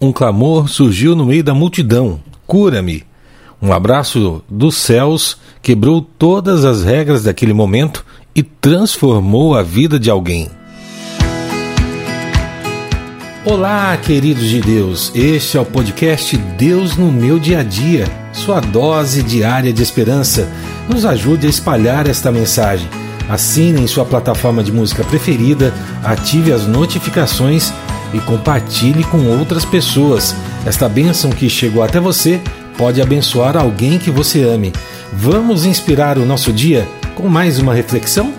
um clamor surgiu no meio da multidão: Cura-me! Um abraço dos céus quebrou todas as regras daquele momento e transformou a vida de alguém. Olá, queridos de Deus. Este é o podcast Deus no meu dia a dia, sua dose diária de esperança. Nos ajude a espalhar esta mensagem. Assine em sua plataforma de música preferida, ative as notificações e compartilhe com outras pessoas. Esta bênção que chegou até você pode abençoar alguém que você ame. Vamos inspirar o nosso dia com mais uma reflexão?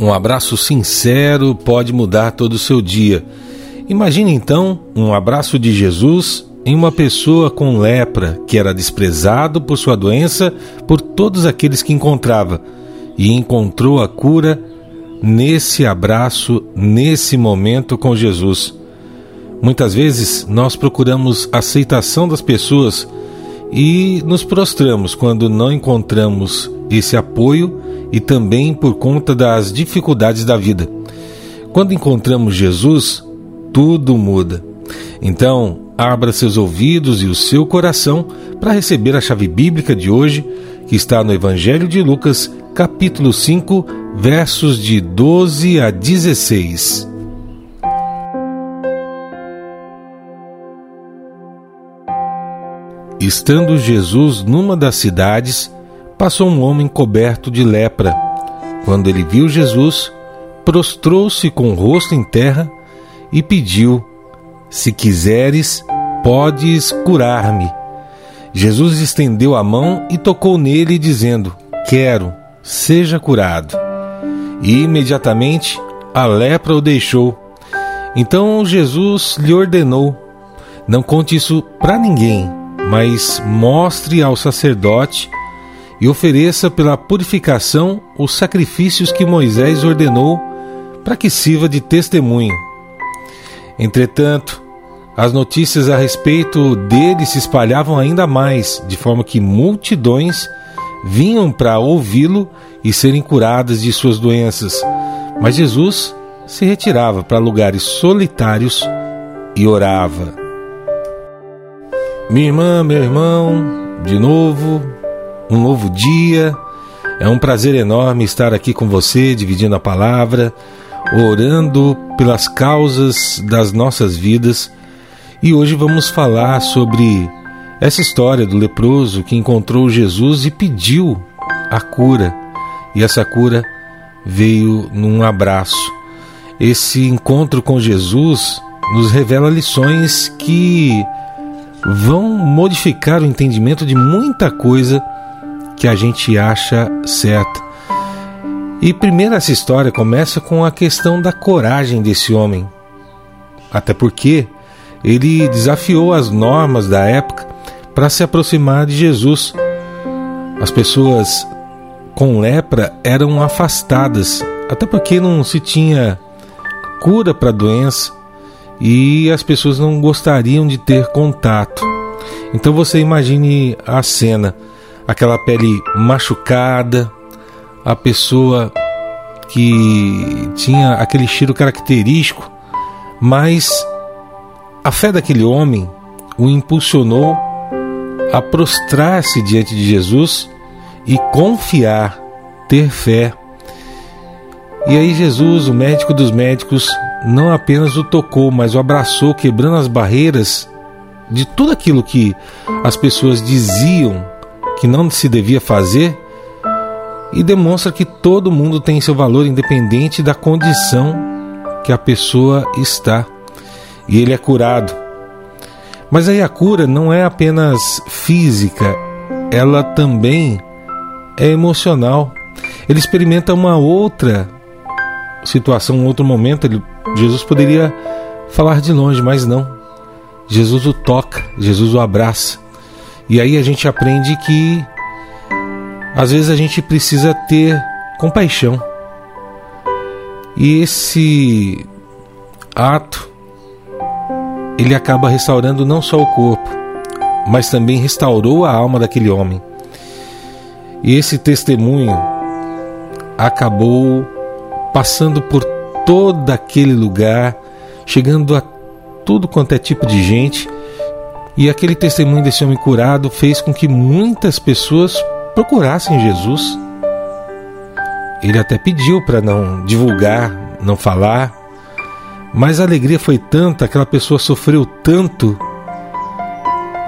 Um abraço sincero pode mudar todo o seu dia. Imagine então um abraço de Jesus em uma pessoa com lepra que era desprezado por sua doença por todos aqueles que encontrava e encontrou a cura nesse abraço, nesse momento com Jesus. Muitas vezes nós procuramos aceitação das pessoas e nos prostramos quando não encontramos esse apoio e também por conta das dificuldades da vida. Quando encontramos Jesus, tudo muda. Então, abra seus ouvidos e o seu coração para receber a chave bíblica de hoje, que está no Evangelho de Lucas, capítulo 5, versos de 12 a 16. Estando Jesus numa das cidades, passou um homem coberto de lepra. Quando ele viu Jesus, prostrou-se com o rosto em terra e pediu: Se quiseres, podes curar-me. Jesus estendeu a mão e tocou nele, dizendo: Quero, seja curado. E imediatamente a lepra o deixou. Então Jesus lhe ordenou: Não conte isso para ninguém mas mostre ao sacerdote e ofereça pela purificação os sacrifícios que Moisés ordenou para que sirva de testemunho. Entretanto, as notícias a respeito dele se espalhavam ainda mais, de forma que multidões vinham para ouvi-lo e serem curadas de suas doenças. Mas Jesus se retirava para lugares solitários e orava. Minha irmã, meu irmão, de novo, um novo dia. É um prazer enorme estar aqui com você, dividindo a palavra, orando pelas causas das nossas vidas. E hoje vamos falar sobre essa história do leproso que encontrou Jesus e pediu a cura. E essa cura veio num abraço. Esse encontro com Jesus nos revela lições que vão modificar o entendimento de muita coisa que a gente acha certa. E primeiro essa história começa com a questão da coragem desse homem. Até porque ele desafiou as normas da época para se aproximar de Jesus. As pessoas com lepra eram afastadas, até porque não se tinha cura para a doença e as pessoas não gostariam de ter contato. Então você imagine a cena, aquela pele machucada, a pessoa que tinha aquele cheiro característico, mas a fé daquele homem o impulsionou a prostrar-se diante de Jesus e confiar, ter fé. E aí Jesus, o médico dos médicos, não apenas o tocou, mas o abraçou, quebrando as barreiras de tudo aquilo que as pessoas diziam que não se devia fazer e demonstra que todo mundo tem seu valor independente da condição que a pessoa está. E ele é curado. Mas aí a cura não é apenas física, ela também é emocional. Ele experimenta uma outra situação, um outro momento, ele Jesus poderia falar de longe, mas não. Jesus o toca, Jesus o abraça. E aí a gente aprende que às vezes a gente precisa ter compaixão. E esse ato ele acaba restaurando não só o corpo, mas também restaurou a alma daquele homem. E esse testemunho acabou passando por todo aquele lugar, chegando a tudo quanto é tipo de gente. E aquele testemunho desse homem curado fez com que muitas pessoas procurassem Jesus. Ele até pediu para não divulgar, não falar, mas a alegria foi tanta, aquela pessoa sofreu tanto,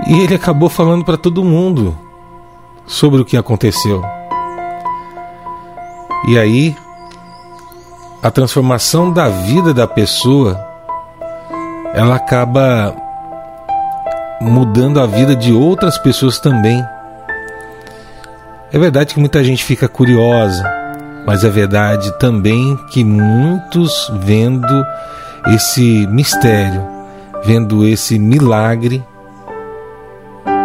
e ele acabou falando para todo mundo sobre o que aconteceu. E aí, a transformação da vida da pessoa, ela acaba mudando a vida de outras pessoas também. É verdade que muita gente fica curiosa, mas é verdade também que muitos vendo esse mistério, vendo esse milagre,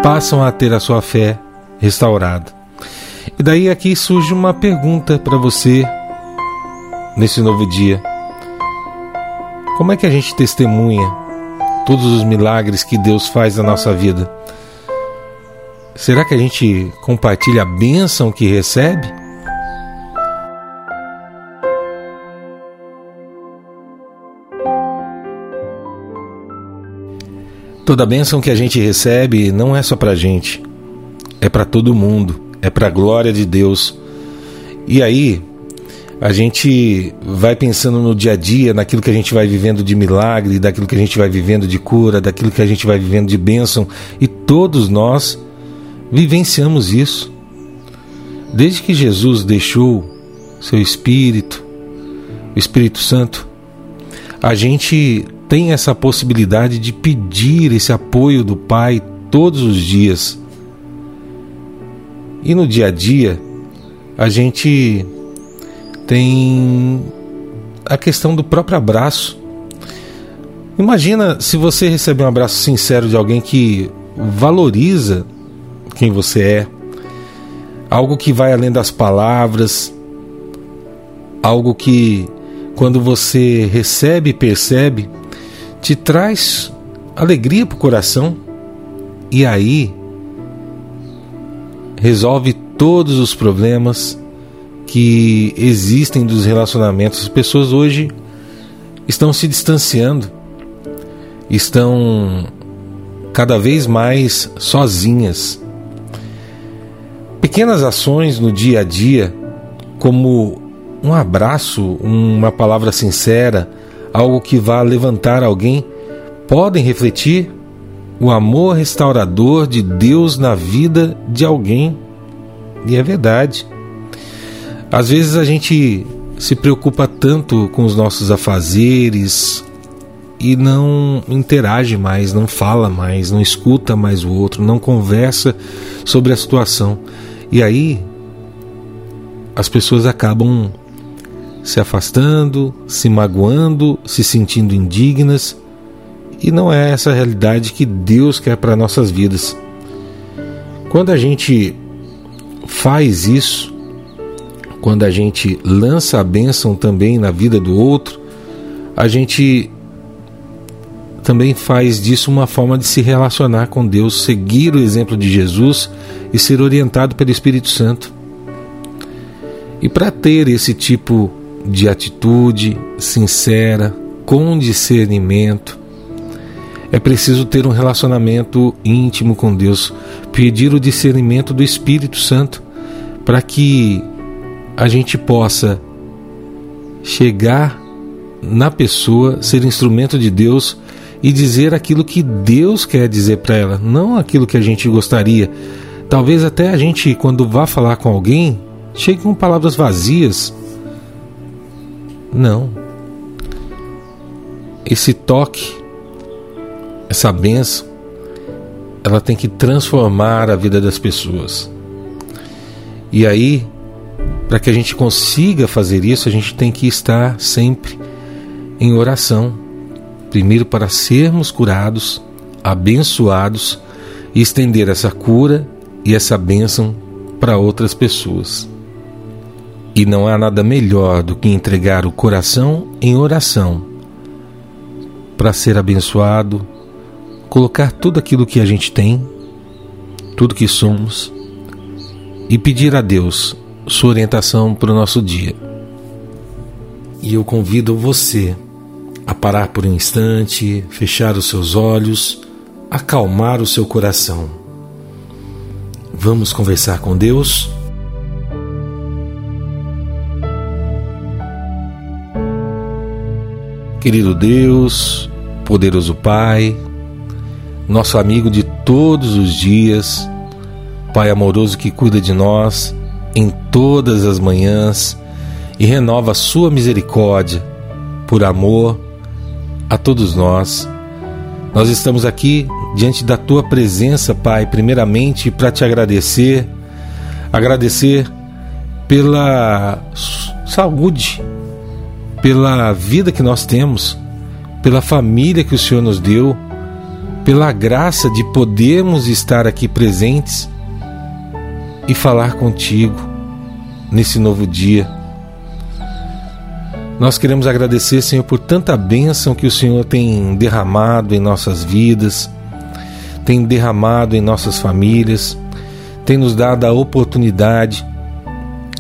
passam a ter a sua fé restaurada. E daí aqui surge uma pergunta para você nesse novo dia. Como é que a gente testemunha todos os milagres que Deus faz na nossa vida? Será que a gente compartilha a bênção que recebe? Toda bênção que a gente recebe não é só para gente, é para todo mundo é para a glória de Deus. E aí, a gente vai pensando no dia a dia, naquilo que a gente vai vivendo de milagre, daquilo que a gente vai vivendo de cura, daquilo que a gente vai vivendo de bênção, e todos nós vivenciamos isso. Desde que Jesus deixou seu Espírito, o Espírito Santo, a gente tem essa possibilidade de pedir esse apoio do Pai todos os dias. E no dia a dia, a gente tem a questão do próprio abraço. Imagina se você receber um abraço sincero de alguém que valoriza quem você é, algo que vai além das palavras, algo que, quando você recebe e percebe, te traz alegria para o coração. E aí resolve todos os problemas que existem dos relacionamentos. As pessoas hoje estão se distanciando, estão cada vez mais sozinhas. Pequenas ações no dia a dia, como um abraço, uma palavra sincera, algo que vá levantar alguém, podem refletir o amor restaurador de Deus na vida de alguém. E é verdade. Às vezes a gente se preocupa tanto com os nossos afazeres e não interage mais, não fala mais, não escuta mais o outro, não conversa sobre a situação. E aí as pessoas acabam se afastando, se magoando, se sentindo indignas e não é essa a realidade que Deus quer para nossas vidas. Quando a gente faz isso, quando a gente lança a bênção também na vida do outro, a gente também faz disso uma forma de se relacionar com Deus, seguir o exemplo de Jesus e ser orientado pelo Espírito Santo. E para ter esse tipo de atitude sincera, com discernimento, é preciso ter um relacionamento íntimo com Deus, pedir o discernimento do Espírito Santo para que a gente possa chegar na pessoa, ser instrumento de Deus e dizer aquilo que Deus quer dizer para ela, não aquilo que a gente gostaria. Talvez até a gente, quando vá falar com alguém, chegue com palavras vazias. Não. Esse toque essa benção, ela tem que transformar a vida das pessoas. E aí, para que a gente consiga fazer isso, a gente tem que estar sempre em oração. Primeiro, para sermos curados, abençoados e estender essa cura e essa bênção para outras pessoas. E não há nada melhor do que entregar o coração em oração para ser abençoado, colocar tudo aquilo que a gente tem, tudo que somos, e pedir a Deus sua orientação para o nosso dia. E eu convido você a parar por um instante, fechar os seus olhos, acalmar o seu coração. Vamos conversar com Deus? Querido Deus, poderoso Pai, nosso amigo de todos os dias, Pai amoroso que cuida de nós em todas as manhãs e renova a sua misericórdia por amor a todos nós. Nós estamos aqui diante da tua presença, Pai, primeiramente para te agradecer, agradecer pela saúde, pela vida que nós temos, pela família que o Senhor nos deu, pela graça de podermos estar aqui presentes e falar contigo nesse novo dia. Nós queremos agradecer, Senhor, por tanta bênção que o Senhor tem derramado em nossas vidas, tem derramado em nossas famílias, tem nos dado a oportunidade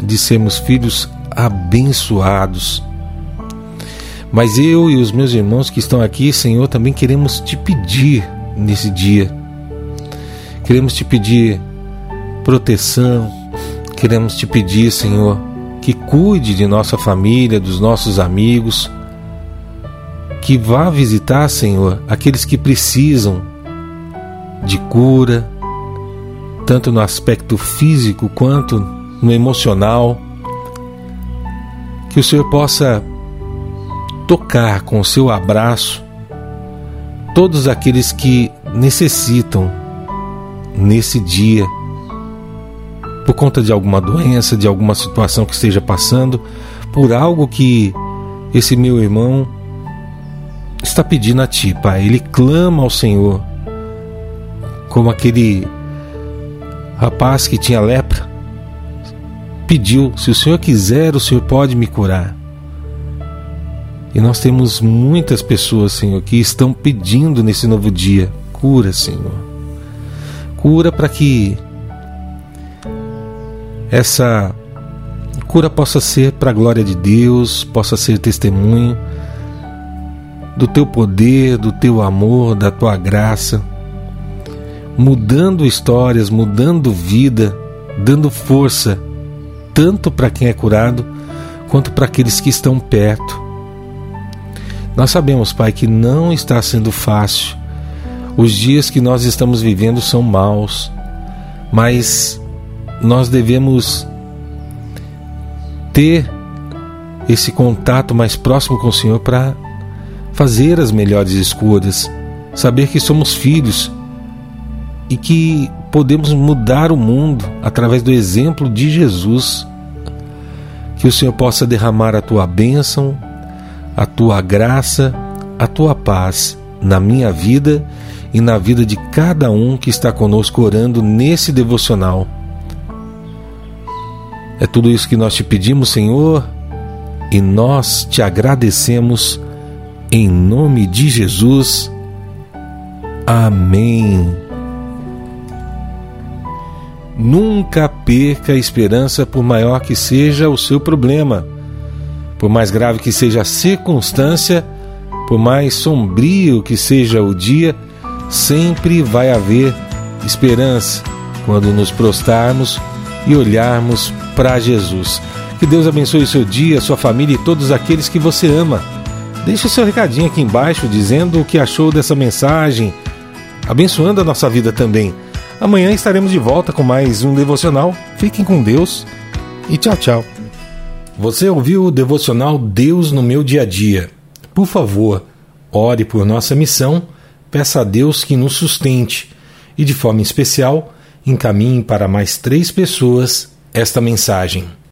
de sermos filhos abençoados. Mas eu e os meus irmãos que estão aqui, Senhor, também queremos te pedir nesse dia. Queremos te pedir proteção, queremos te pedir, Senhor, que cuide de nossa família, dos nossos amigos, que vá visitar, Senhor, aqueles que precisam de cura, tanto no aspecto físico quanto no emocional. Que o Senhor possa tocar com seu abraço todos aqueles que necessitam nesse dia por conta de alguma doença, de alguma situação que esteja passando, por algo que esse meu irmão está pedindo a ti, Pai. Ele clama ao Senhor, como aquele rapaz que tinha lepra, pediu: se o Senhor quiser, o Senhor pode me curar. E nós temos muitas pessoas, Senhor, que estão pedindo nesse novo dia: cura, Senhor. Cura para que essa cura possa ser para a glória de Deus, possa ser testemunho do teu poder, do teu amor, da tua graça, mudando histórias, mudando vida, dando força tanto para quem é curado quanto para aqueles que estão perto. Nós sabemos, Pai, que não está sendo fácil. Os dias que nós estamos vivendo são maus, mas nós devemos ter esse contato mais próximo com o Senhor para fazer as melhores escolhas, saber que somos filhos e que podemos mudar o mundo através do exemplo de Jesus. Que o Senhor possa derramar a tua bênção, a tua graça, a tua paz na minha vida e na vida de cada um que está conosco orando nesse devocional. É tudo isso que nós te pedimos, Senhor, e nós te agradecemos em nome de Jesus. Amém. Nunca perca a esperança, por maior que seja o seu problema, por mais grave que seja a circunstância, por mais sombrio que seja o dia, sempre vai haver esperança quando nos prostarmos e olharmos para Jesus. Que Deus abençoe o seu dia, sua família e todos aqueles que você ama. Deixe seu recadinho aqui embaixo dizendo o que achou dessa mensagem, abençoando a nossa vida também. Amanhã estaremos de volta com mais um devocional. Fiquem com Deus e tchau, tchau. Você ouviu o devocional Deus no meu dia a dia? Por favor, ore por nossa missão, peça a Deus que nos sustente e, de forma especial, encaminhe para mais três pessoas esta mensagem.